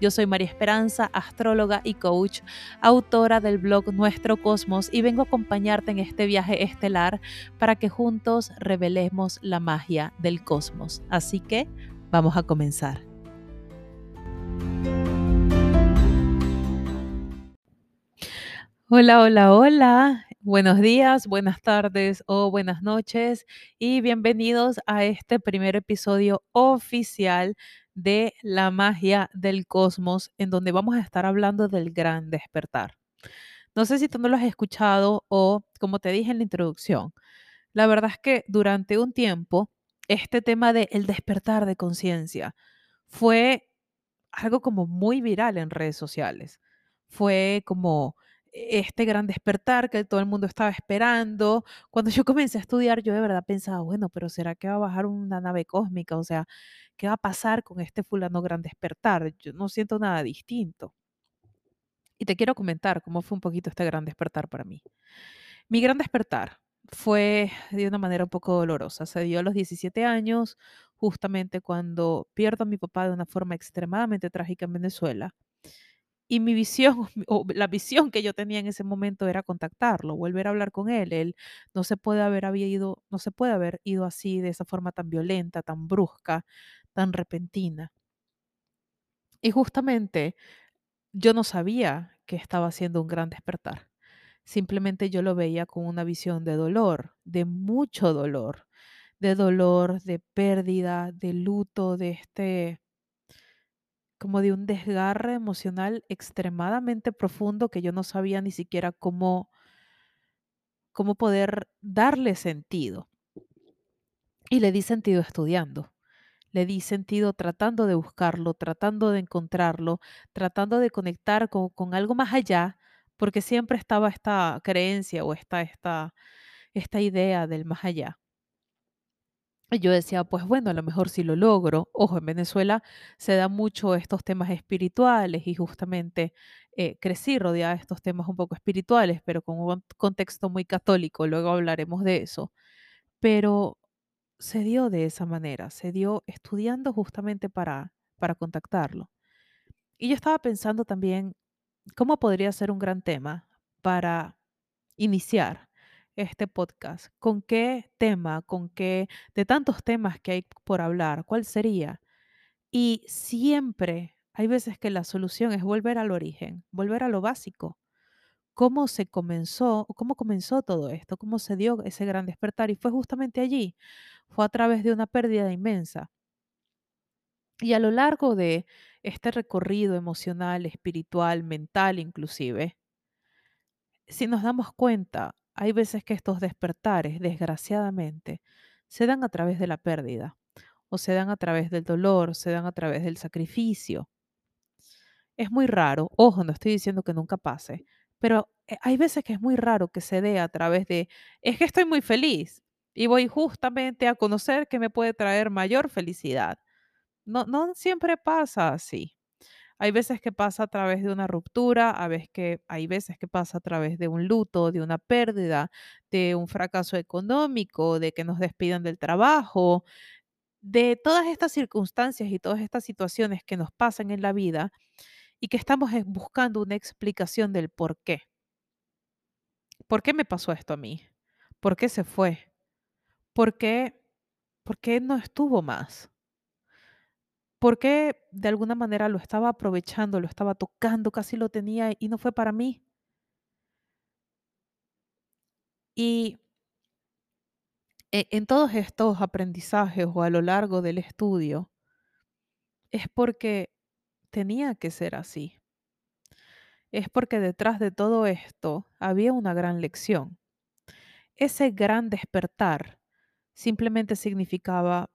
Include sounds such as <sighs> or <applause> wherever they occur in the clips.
yo soy María Esperanza, astróloga y coach, autora del blog Nuestro Cosmos y vengo a acompañarte en este viaje estelar para que juntos revelemos la magia del cosmos. Así que vamos a comenzar. Hola, hola, hola. Buenos días, buenas tardes o buenas noches y bienvenidos a este primer episodio oficial de la magia del cosmos, en donde vamos a estar hablando del gran despertar. No sé si tú no lo has escuchado o, como te dije en la introducción, la verdad es que durante un tiempo este tema de el despertar de conciencia fue algo como muy viral en redes sociales. Fue como este gran despertar que todo el mundo estaba esperando. Cuando yo comencé a estudiar, yo de verdad pensaba, bueno, pero ¿será que va a bajar una nave cósmica? O sea, ¿qué va a pasar con este fulano gran despertar? Yo no siento nada distinto. Y te quiero comentar cómo fue un poquito este gran despertar para mí. Mi gran despertar fue de una manera un poco dolorosa. Se dio a los 17 años, justamente cuando pierdo a mi papá de una forma extremadamente trágica en Venezuela y mi visión, <laughs> o la visión que yo tenía en ese momento era contactarlo, volver a hablar con él. Él no se puede haber ido, no se puede haber ido así, de esa forma tan violenta, tan brusca, tan repentina. Y justamente yo no sabía que estaba haciendo un gran despertar. Simplemente yo lo veía con una visión de dolor, de mucho dolor, de dolor, de pérdida, de luto, de este como de un desgarre emocional extremadamente profundo que yo no sabía ni siquiera cómo, cómo poder darle sentido. Y le di sentido estudiando. Le di sentido tratando de buscarlo, tratando de encontrarlo, tratando de conectar con, con algo más allá, porque siempre estaba esta creencia o esta, esta, esta idea del más allá. Yo decía, pues bueno, a lo mejor si lo logro. Ojo, en Venezuela se da mucho estos temas espirituales y justamente eh, crecí rodeada de estos temas un poco espirituales, pero con un contexto muy católico. Luego hablaremos de eso. Pero se dio de esa manera, se dio estudiando justamente para, para contactarlo. Y yo estaba pensando también cómo podría ser un gran tema para iniciar este podcast? ¿Con qué tema? ¿Con qué de tantos temas que hay por hablar? ¿Cuál sería? Y siempre hay veces que la solución es volver al origen, volver a lo básico. ¿Cómo se comenzó, cómo comenzó todo esto? ¿Cómo se dio ese gran despertar? Y fue justamente allí, fue a través de una pérdida inmensa. Y a lo largo de este recorrido emocional, espiritual, mental inclusive, si nos damos cuenta, hay veces que estos despertares, desgraciadamente, se dan a través de la pérdida, o se dan a través del dolor, se dan a través del sacrificio. Es muy raro, ojo, no estoy diciendo que nunca pase, pero eh, hay veces que es muy raro que se dé a través de, es que estoy muy feliz y voy justamente a conocer que me puede traer mayor felicidad. No, no siempre pasa así. Hay veces que pasa a través de una ruptura, a veces que, hay veces que pasa a través de un luto, de una pérdida, de un fracaso económico, de que nos despidan del trabajo, de todas estas circunstancias y todas estas situaciones que nos pasan en la vida y que estamos buscando una explicación del por qué. ¿Por qué me pasó esto a mí? ¿Por qué se fue? ¿Por qué, por qué no estuvo más? Porque de alguna manera lo estaba aprovechando, lo estaba tocando, casi lo tenía y no fue para mí. Y e, en todos estos aprendizajes o a lo largo del estudio, es porque tenía que ser así. Es porque detrás de todo esto había una gran lección. Ese gran despertar simplemente significaba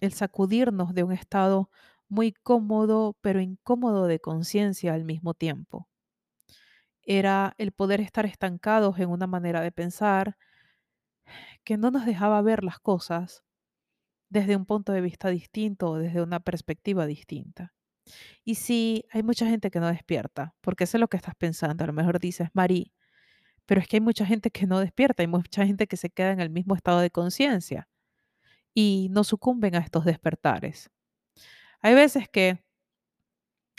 el sacudirnos de un estado muy cómodo, pero incómodo de conciencia al mismo tiempo. era el poder estar estancados en una manera de pensar que no nos dejaba ver las cosas desde un punto de vista distinto o desde una perspectiva distinta. Y sí, hay mucha gente que no despierta, porque es lo que estás pensando. A lo mejor dices, Mari, pero es que hay mucha gente que no despierta, hay mucha gente que se queda en el mismo estado de conciencia y no sucumben a estos despertares. Hay veces que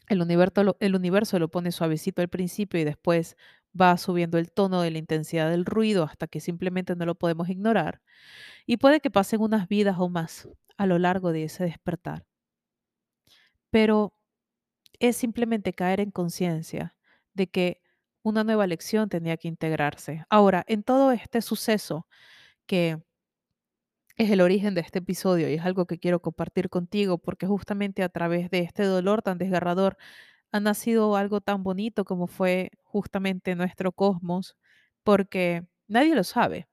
el universo, el universo lo pone suavecito al principio y después va subiendo el tono de la intensidad del ruido hasta que simplemente no lo podemos ignorar. Y puede que pasen unas vidas o más a lo largo de ese despertar. Pero es simplemente caer en conciencia de que una nueva lección tenía que integrarse. Ahora, en todo este suceso que es el origen de este episodio y es algo que quiero compartir contigo porque justamente a través de este dolor tan desgarrador ha nacido algo tan bonito como fue justamente nuestro cosmos, porque nadie lo sabe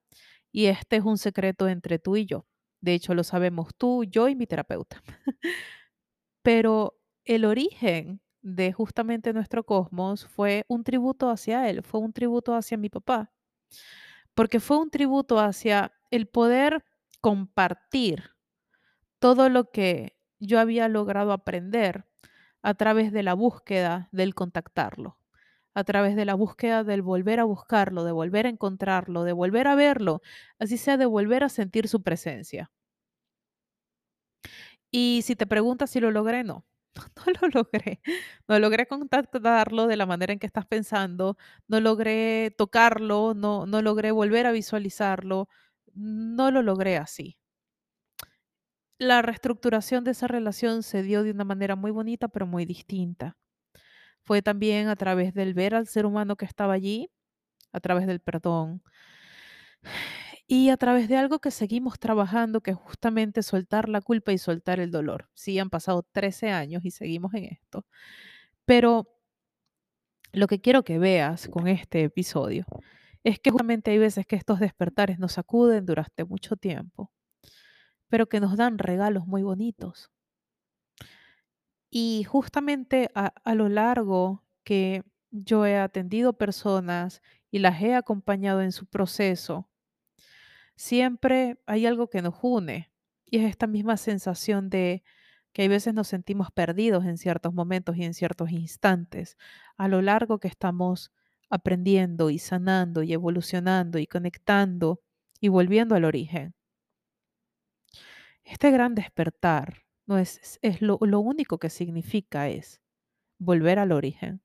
y este es un secreto entre tú y yo. De hecho, lo sabemos tú, yo y mi terapeuta. <laughs> Pero el origen de justamente nuestro cosmos fue un tributo hacia él, fue un tributo hacia mi papá, porque fue un tributo hacia el poder compartir todo lo que yo había logrado aprender a través de la búsqueda del contactarlo, a través de la búsqueda del volver a buscarlo, de volver a encontrarlo, de volver a verlo, así sea de volver a sentir su presencia. Y si te preguntas si lo logré, no, <laughs> no lo logré. No logré contactarlo de la manera en que estás pensando, no logré tocarlo, no, no logré volver a visualizarlo, no lo logré así. La reestructuración de esa relación se dio de una manera muy bonita, pero muy distinta. Fue también a través del ver al ser humano que estaba allí, a través del perdón y a través de algo que seguimos trabajando, que es justamente soltar la culpa y soltar el dolor. Sí, han pasado 13 años y seguimos en esto. Pero lo que quiero que veas con este episodio es que justamente hay veces que estos despertares nos sacuden durante mucho tiempo, pero que nos dan regalos muy bonitos. Y justamente a, a lo largo que yo he atendido personas y las he acompañado en su proceso, siempre hay algo que nos une y es esta misma sensación de que hay veces nos sentimos perdidos en ciertos momentos y en ciertos instantes, a lo largo que estamos aprendiendo y sanando y evolucionando y conectando y volviendo al origen. Este gran despertar no es, es lo, lo único que significa es volver al origen,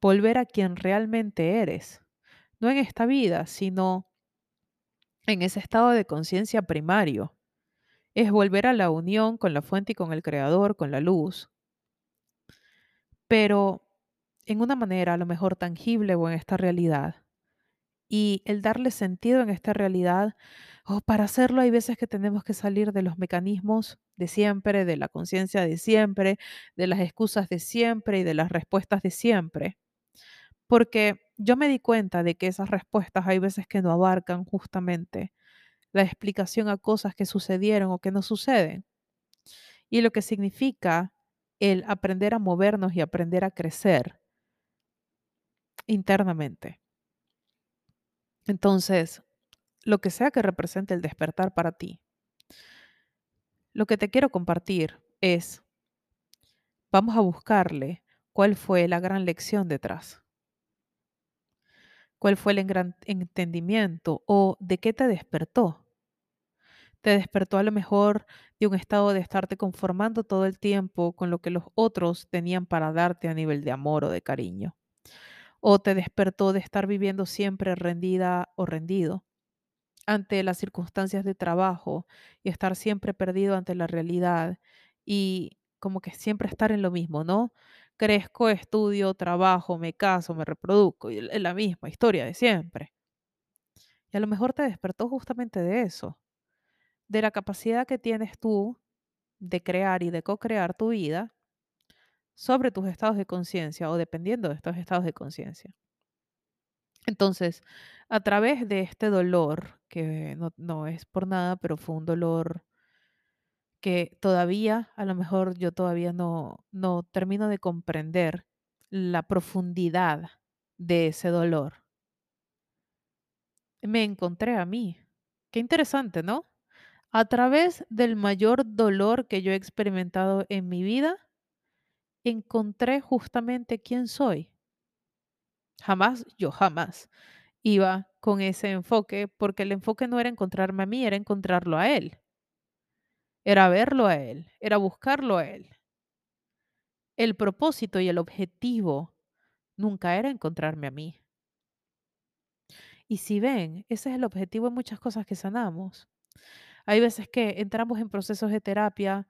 volver a quien realmente eres, no en esta vida, sino en ese estado de conciencia primario. Es volver a la unión con la fuente y con el creador, con la luz, pero en una manera a lo mejor tangible o en esta realidad. Y el darle sentido en esta realidad, o para hacerlo hay veces que tenemos que salir de los mecanismos de siempre, de la conciencia de siempre, de las excusas de siempre y de las respuestas de siempre. Porque yo me di cuenta de que esas respuestas hay veces que no abarcan justamente la explicación a cosas que sucedieron o que no suceden. Y lo que significa el aprender a movernos y aprender a crecer internamente. Entonces, lo que sea que represente el despertar para ti, lo que te quiero compartir es, vamos a buscarle cuál fue la gran lección detrás. ¿Cuál fue el gran entendimiento o de qué te despertó? Te despertó a lo mejor de un estado de estarte conformando todo el tiempo con lo que los otros tenían para darte a nivel de amor o de cariño. O te despertó de estar viviendo siempre rendida o rendido ante las circunstancias de trabajo y estar siempre perdido ante la realidad y como que siempre estar en lo mismo, ¿no? Crezco, estudio, trabajo, me caso, me reproduzco, y es la misma historia de siempre. Y a lo mejor te despertó justamente de eso, de la capacidad que tienes tú de crear y de co-crear tu vida sobre tus estados de conciencia o dependiendo de estos estados de conciencia. Entonces, a través de este dolor, que no, no, es por nada, pero fue un dolor que todavía, a lo mejor yo todavía no, no termino de comprender la profundidad de ese dolor. Me encontré a mí. Qué interesante, ¿no? A través del mayor dolor que yo he experimentado en mi vida, encontré justamente quién soy. Jamás, yo jamás iba con ese enfoque, porque el enfoque no era encontrarme a mí, era encontrarlo a él. Era verlo a él, era buscarlo a él. El propósito y el objetivo nunca era encontrarme a mí. Y si ven, ese es el objetivo de muchas cosas que sanamos. Hay veces que entramos en procesos de terapia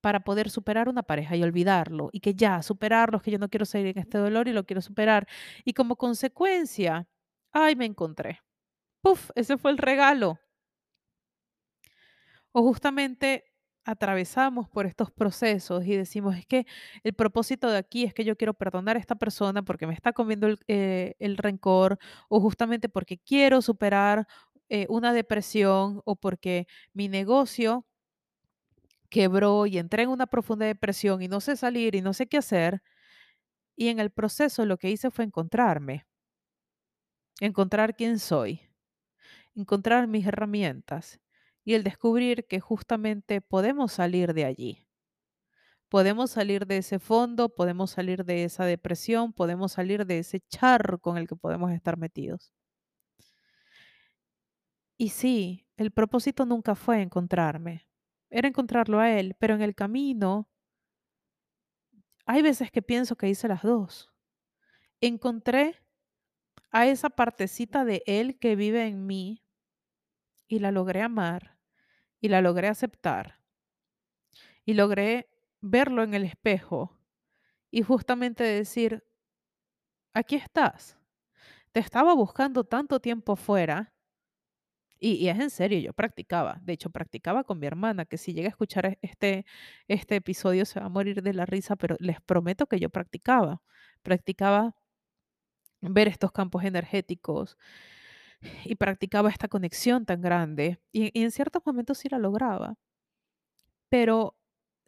para poder superar una pareja y olvidarlo, y que ya, superarlo, que yo no quiero seguir en este dolor y lo quiero superar. Y como consecuencia, ay, me encontré. Puf, ese fue el regalo. O justamente atravesamos por estos procesos y decimos, es que el propósito de aquí es que yo quiero perdonar a esta persona porque me está comiendo el, eh, el rencor, o justamente porque quiero superar eh, una depresión, o porque mi negocio quebró y entré en una profunda depresión y no sé salir y no sé qué hacer. Y en el proceso lo que hice fue encontrarme, encontrar quién soy, encontrar mis herramientas y el descubrir que justamente podemos salir de allí. Podemos salir de ese fondo, podemos salir de esa depresión, podemos salir de ese charro con el que podemos estar metidos. Y sí, el propósito nunca fue encontrarme, era encontrarlo a él, pero en el camino hay veces que pienso que hice las dos. Encontré a esa partecita de él que vive en mí y la logré amar y la logré aceptar y logré verlo en el espejo y justamente decir, aquí estás. Te estaba buscando tanto tiempo fuera y, es en serio, yo practicaba. De hecho, practicaba con mi hermana, que si llega a escuchar e, este, este episodio se va a morir de la risa, pero les prometo que yo practicaba. Practicaba ver estos campos energéticos y practicaba esta conexión tan grande. Y en ciertos momentos sí la lograba. Pero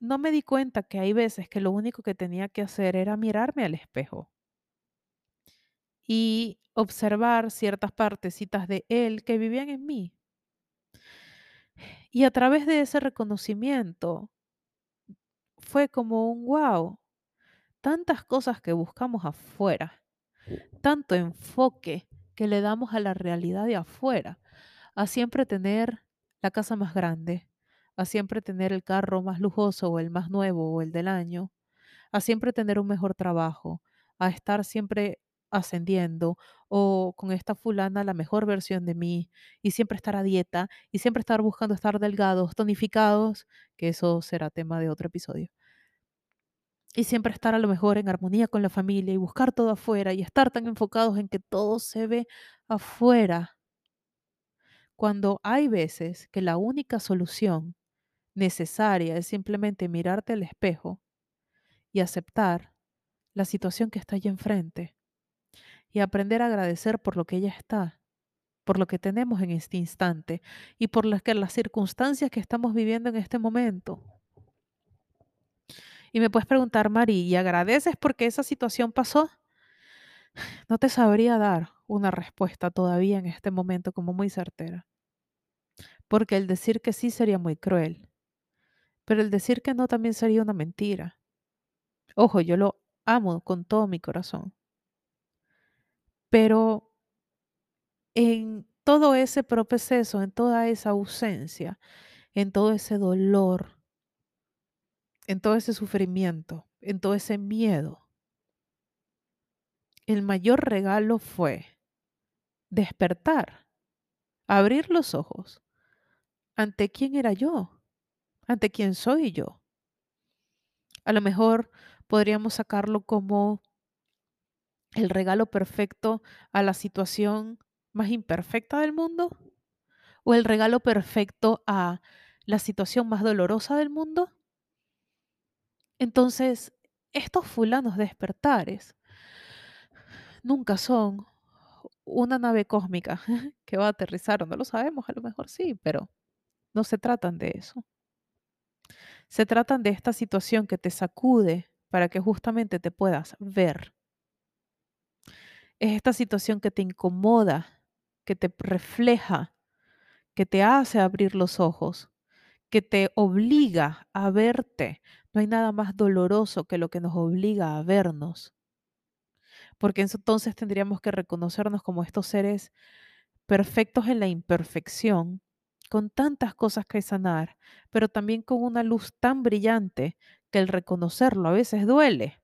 no me di cuenta que hay veces que lo único que tenía que hacer era mirarme al espejo y observar ciertas partecitas de él que vivían en mí. Y a través de ese reconocimiento fue como un wow, tantas cosas que buscamos afuera, tanto enfoque que le damos a la realidad de afuera, a siempre tener la casa más grande, a siempre tener el carro más lujoso o el más nuevo o el del año, a siempre tener un mejor trabajo, a estar siempre ascendiendo o con esta fulana la mejor versión de mí y siempre estar a dieta y siempre estar buscando estar delgados, tonificados, que eso será tema de otro episodio. Y siempre estar a lo mejor en armonía con la familia y buscar todo afuera y estar tan enfocados en que todo se ve afuera. Cuando hay veces que la única solución necesaria es simplemente mirarte al espejo y aceptar la situación que está allí enfrente y aprender a agradecer por lo que ella está, por lo que tenemos en este instante y por las, que, las circunstancias que estamos viviendo en este momento. Y me puedes preguntar, Mari, ¿y agradeces porque esa situación pasó? <sighs> No te sabría dar una respuesta todavía en este momento como muy certera. Porque el decir que sí sería muy cruel. Pero el decir que no también sería una mentira. Ojo, yo lo amo con todo mi corazón. Pero en todo ese proceso, en toda esa ausencia, en todo ese dolor, en todo ese sufrimiento, en todo ese miedo, el mayor regalo fue despertar, abrir los ojos. ¿Ante quién era yo? ¿Ante quién soy yo? A lo mejor podríamos sacarlo como el regalo perfecto a la situación más imperfecta del mundo? ¿O el regalo perfecto a la situación más dolorosa del mundo? Entonces, estos fulanos despertares nunca son una nave cósmica <laughs> que va a aterrizar, o no lo sabemos, a lo mejor sí, pero no se tratan de eso. Se tratan de esta situación que te sacude para que justamente te puedas ver Es esta situación que te incomoda, que te refleja, que te hace abrir los ojos, que te obliga a verte. No hay nada más doloroso que lo que nos obliga a vernos. Porque entonces tendríamos que reconocernos como estos seres perfectos en la imperfección, con tantas cosas que sanar, pero también con una luz tan brillante que el reconocerlo a veces duele.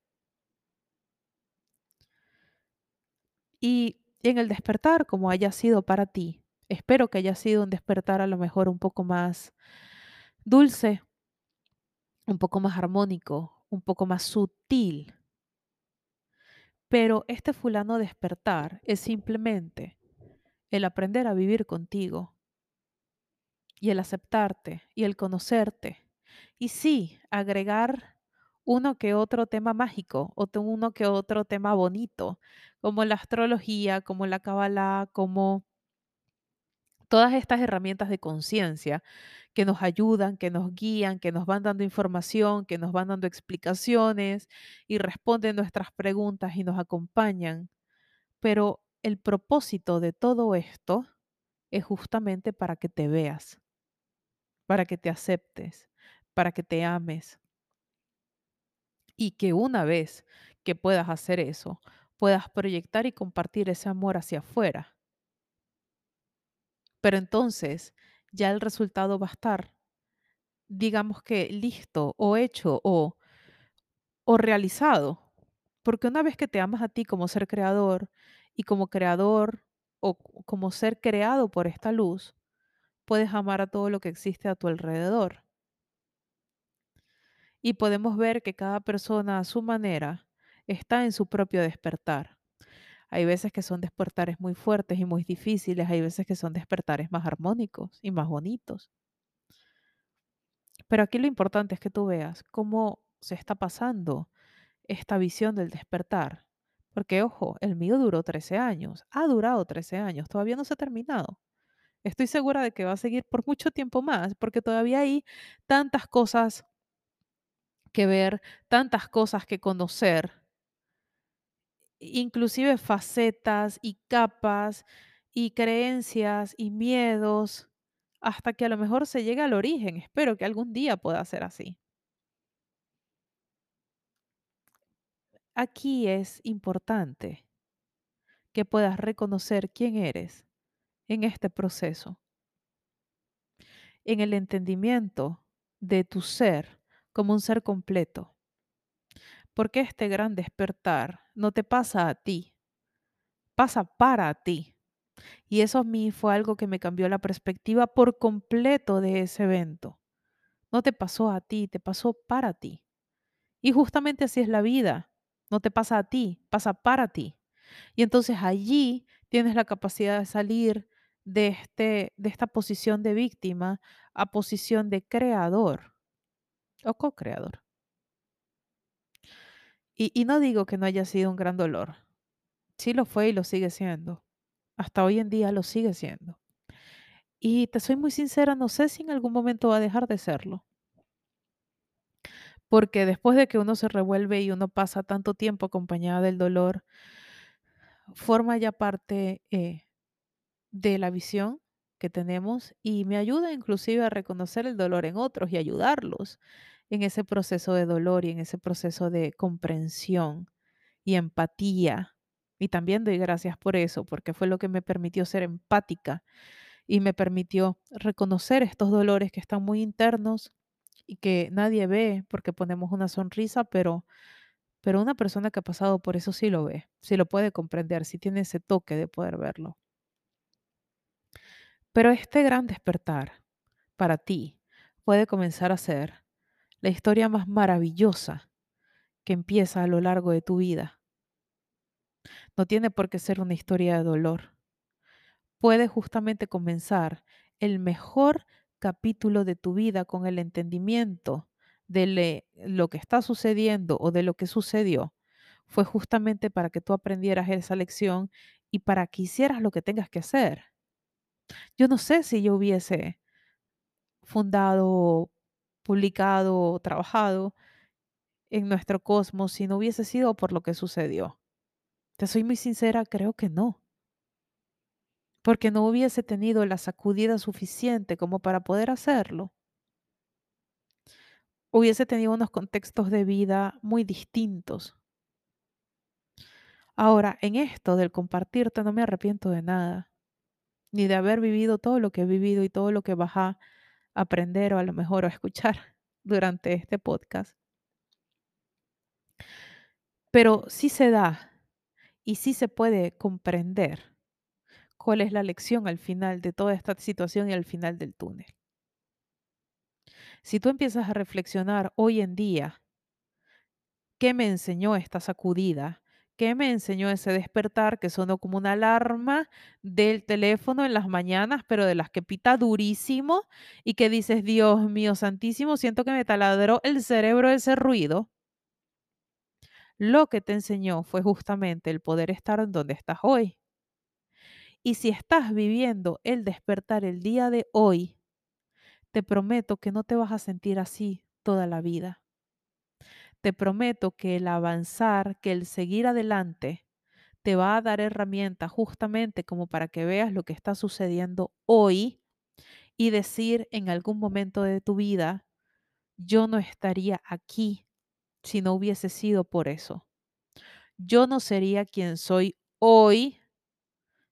Y en el despertar, como haya sido para ti, espero que haya sido un despertar a lo mejor un poco más dulce, un poco más armónico, un poco más sutil. Pero este fulano despertar es simplemente el aprender a vivir contigo y el aceptarte y el conocerte. Y sí, agregar uno que otro tema mágico o uno que otro tema bonito, como la astrología, como la cábala, como todas estas herramientas de conciencia que nos ayudan, que nos guían, que nos van dando información, que nos van dando explicaciones y responden nuestras preguntas y nos acompañan. Pero el propósito de todo esto es justamente para que te veas, para que te aceptes, para que te ames. Y que una vez que puedas hacer eso, puedas proyectar y compartir ese amor hacia afuera. Pero entonces ya el resultado va a estar, digamos que listo o hecho o, o realizado. Porque una vez que te amas a ti como ser creador y como creador o como ser creado por esta luz, puedes amar a todo lo que existe a tu alrededor. Y podemos ver que cada persona a su manera está en su propio despertar. Hay veces que son despertares muy fuertes y muy difíciles, hay veces que son despertares más armónicos y más bonitos. Pero aquí lo importante es que tú veas cómo se está pasando esta visión del despertar. Porque, ojo, el mío duró 13 años, ha durado 13 años, todavía no se ha terminado. Estoy segura de que va a seguir por mucho tiempo más, porque todavía hay tantas cosas que ver, tantas cosas que conocer inclusive facetas y capas y creencias y miedos hasta que a lo mejor se llegue al origen. Espero que algún día pueda ser así. Aquí es importante que puedas reconocer quién eres en este proceso, en el entendimiento de tu ser como un ser completo. Porque este gran despertar no te pasa a ti, pasa para ti. Y eso a mí fue algo que me cambió la perspectiva por completo de ese evento. No te pasó a ti, te pasó para ti. Y justamente así es la vida. No te pasa a ti, pasa para ti. Y entonces allí tienes la capacidad de salir de, este, de esta posición de víctima a posición de creador o co-creador. Y, no digo que no haya sido un gran dolor. Sí lo fue y lo sigue siendo. Hasta hoy en día lo sigue siendo. Y te soy muy sincera, no sé si en algún momento va a dejar de serlo. Porque después de que uno se revuelve y uno pasa tanto tiempo acompañada del dolor, forma ya parte eh, de la visión que tenemos y me ayuda inclusive a reconocer el dolor en otros y ayudarlos en ese proceso de dolor y en ese proceso de comprensión y empatía. Y también doy gracias por eso, porque fue lo que me permitió ser empática y me permitió reconocer estos dolores que están muy internos y que nadie ve porque ponemos una sonrisa, pero, pero una persona que ha pasado por eso sí lo ve, sí lo puede comprender, sí tiene ese toque de poder verlo. Pero este gran despertar para ti puede comenzar a ser la historia más maravillosa que empieza a lo largo de tu vida. No tiene por qué ser una historia de dolor. Puede justamente comenzar el mejor capítulo de tu vida con el entendimiento de lo que está sucediendo o de lo que sucedió. Fue justamente para que tú aprendieras esa lección y para que hicieras lo que tengas que hacer. Yo no sé si yo hubiese fundado publicado, trabajado en nuestro cosmos si no hubiese sido por lo que sucedió. Te soy muy sincera, creo que no. Porque no hubiese tenido la sacudida suficiente como para poder hacerlo. Hubiese tenido unos contextos de vida muy distintos. Ahora, en esto del compartirte no me arrepiento de nada, ni de haber vivido todo lo que he vivido y todo lo que a aprender o a lo mejor a escuchar <laughs> durante este podcast. Pero sí se da y sí se puede comprender cuál es la lección al final de toda esta situación y al final del túnel. Si tú empiezas a reflexionar hoy en día, ¿qué me enseñó esta sacudida? ¿Qué me enseñó ese despertar que sonó como una alarma del teléfono en las mañanas, pero de las que pita durísimo y que dices, Dios mío santísimo, siento que me taladró el cerebro ese ruido? Lo que te enseñó fue justamente el poder estar en donde estás hoy. Y si estás viviendo el despertar el día de hoy, te prometo que no te vas a sentir así toda la vida. Te prometo que el avanzar, que el seguir adelante, te va a dar herramientas justamente como para que veas lo que está sucediendo hoy y decir en algún momento de tu vida, yo no estaría aquí si no hubiese sido por eso. Yo no sería quien soy hoy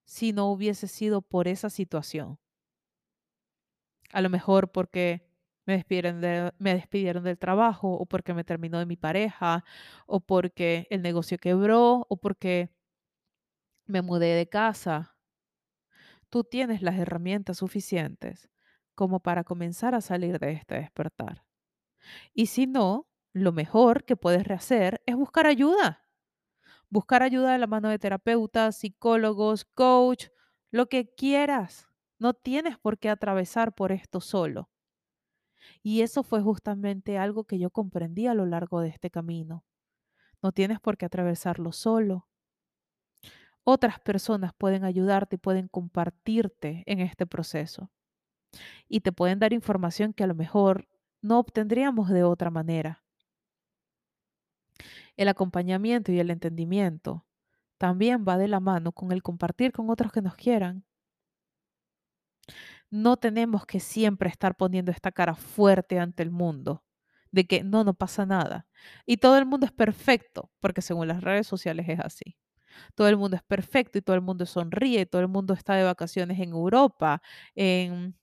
si no hubiese sido por esa situación. A lo mejor porque me despidieron, me despidieron del trabajo o porque me terminó de mi pareja o porque el negocio quebró o porque me mudé de casa. Tú tienes las herramientas suficientes como para comenzar a salir de este despertar. Y si no, lo mejor que puedes rehacer es buscar ayuda buscar ayuda de la mano de terapeutas, psicólogos, coach, lo que quieras. No tienes por qué atravesar por esto solo. Y eso fue justamente algo que yo comprendí a lo largo de este camino. No tienes por qué atravesarlo solo. Otras personas pueden ayudarte y pueden compartirte en este proceso. Y te pueden dar información que a lo mejor no obtendríamos de otra manera el acompañamiento y el entendimiento también va de la mano con el compartir con otros que nos quieran. No tenemos que siempre estar poniendo esta cara fuerte ante el mundo de que no, no pasa nada. Y todo el mundo es perfecto, porque según las redes sociales es así. Todo el mundo es perfecto y todo el mundo sonríe, todo el mundo está de vacaciones en Europa, en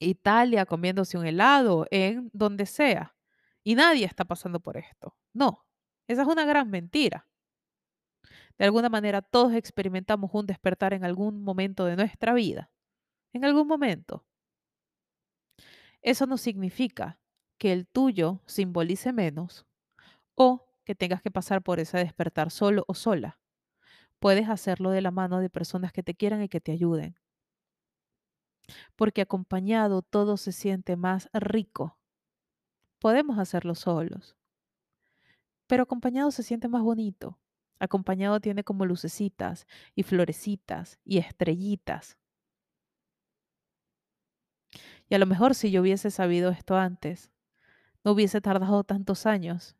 Italia comiéndose un helado, en donde sea. Y nadie está pasando por esto. No, esa es una gran mentira. De alguna manera todos experimentamos un despertar en algún momento de nuestra vida. En algún momento. Eso no significa que el tuyo simbolice menos o que tengas que pasar por ese despertar solo o sola. Puedes hacerlo de la mano de personas que te quieran y que te ayuden. Porque acompañado todo se siente más rico. Podemos hacerlo solos. Pero acompañado se siente más bonito. Acompañado tiene como lucecitas y florecitas y estrellitas. Y a lo mejor si yo hubiese sabido esto antes, no hubiese tardado tantos años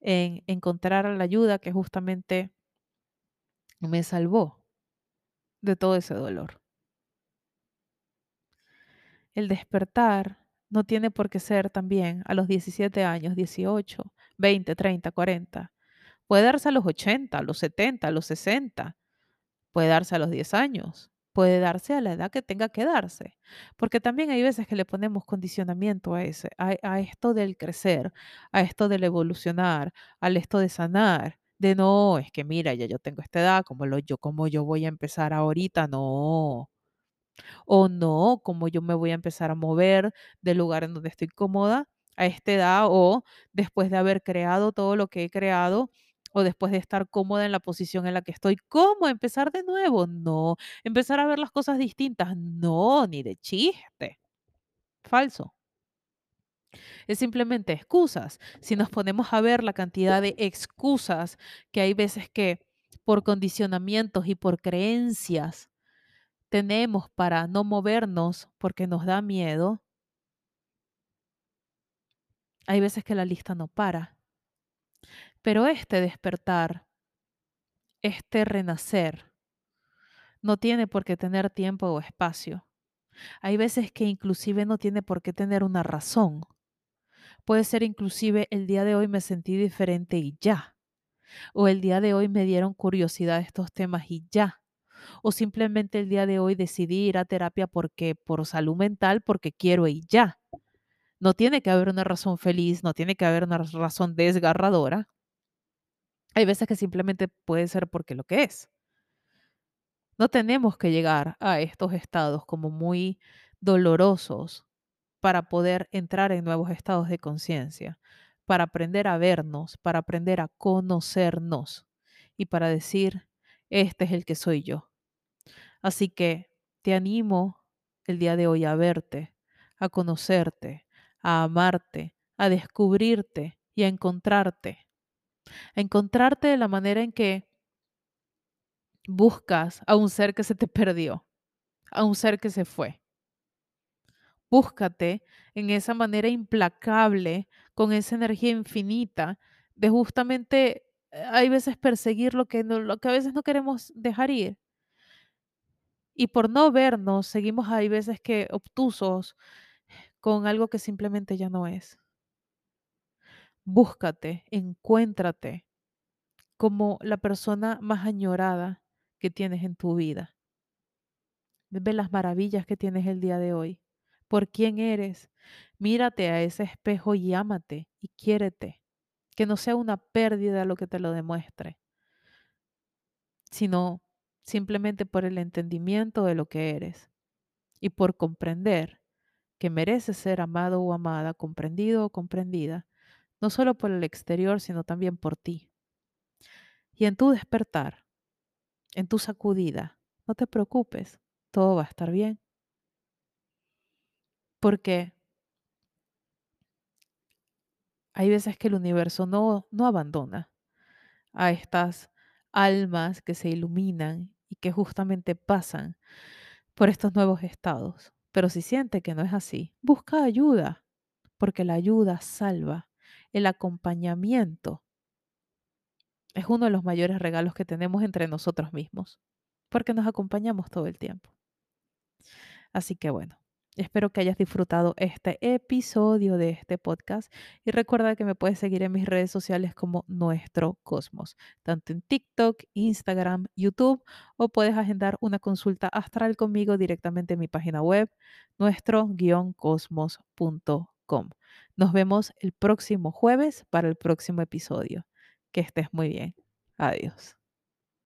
en encontrar la ayuda que justamente me salvó de todo ese dolor. El despertar no tiene por qué ser también a los 17 años, 18, 20, 30, 40. Puede darse a los 80, a los 70, a los 60. Puede darse a los 10 años. Puede darse a la edad que tenga que darse. Porque también hay veces que le ponemos condicionamiento a, ese, a, esto del crecer, a esto del evolucionar, a esto de sanar. De no, es que mira, ya yo tengo esta edad, como, lo, yo, como yo voy a empezar ahorita, no. O no, como yo me voy a empezar a mover del lugar en donde estoy cómoda a esta edad o después de haber creado todo lo que he creado o después de estar cómoda en la posición en la que estoy, ¿cómo empezar de nuevo? No, empezar a ver las cosas distintas, no, ni de chiste. Falso. Es simplemente excusas. Si nos ponemos a ver la cantidad de excusas que hay veces que por condicionamientos y por creencias tenemos para no movernos porque nos da miedo, hay veces que la lista no para. Pero este despertar este renacer no tiene por qué tener tiempo o espacio. Hay veces que inclusive no tiene por qué tener una razón. Puede ser inclusive el día de hoy me sentí diferente y ya. O el día de hoy me dieron curiosidad estos temas y ya. O simplemente el día de hoy decidí ir a terapia porque por salud mental, porque quiero y ya. No tiene que haber una razón feliz, no tiene que haber una razón desgarradora. Hay veces que simplemente puede ser porque lo que es. No tenemos que llegar a estos estados como muy dolorosos para poder entrar en nuevos estados de conciencia, para aprender a vernos, para aprender a conocernos y para decir, este es el que soy yo. Así que te animo el día de hoy a verte, a conocerte, a amarte, a descubrirte y a encontrarte. Encontrarte de la manera en que buscas a un ser que se te perdió, a un ser que se fue. Búscate en esa manera implacable, con esa energía infinita de justamente, eh, hay veces perseguir lo que, no, lo que a veces no queremos dejar ir. Y por no vernos, seguimos hay veces que obtusos con algo que simplemente ya no es. Búscate, encuéntrate como la persona más añorada que tienes en tu vida. Ve las maravillas que tienes el día de hoy. Por quién eres. Mírate a ese espejo y ámate y quiérete. Que no sea una pérdida lo que te lo demuestre, sino simplemente por el entendimiento de lo que eres y por comprender que mereces ser amado o amada, comprendido o comprendida, no solo por el exterior, sino también por ti. Y en tu despertar, en tu sacudida, no te preocupes, todo va a estar bien. Porque hay veces que el universo no, no abandona a estas almas que se iluminan y que justamente pasan por estos nuevos estados. Pero si siente que no es así, busca ayuda, porque la ayuda salva. El acompañamiento es uno de los mayores regalos que tenemos entre nosotros mismos, porque nos acompañamos todo el tiempo. Así que bueno, Espero que hayas disfrutado este episodio de este podcast y recuerda que me puedes seguir en mis redes sociales como Nuestro Cosmos, tanto en TikTok, Instagram, YouTube o puedes agendar una consulta astral conmigo directamente en mi página web nuestro-cosmos.com. Nos vemos el próximo jueves para el próximo episodio. Que estés muy bien. Adiós.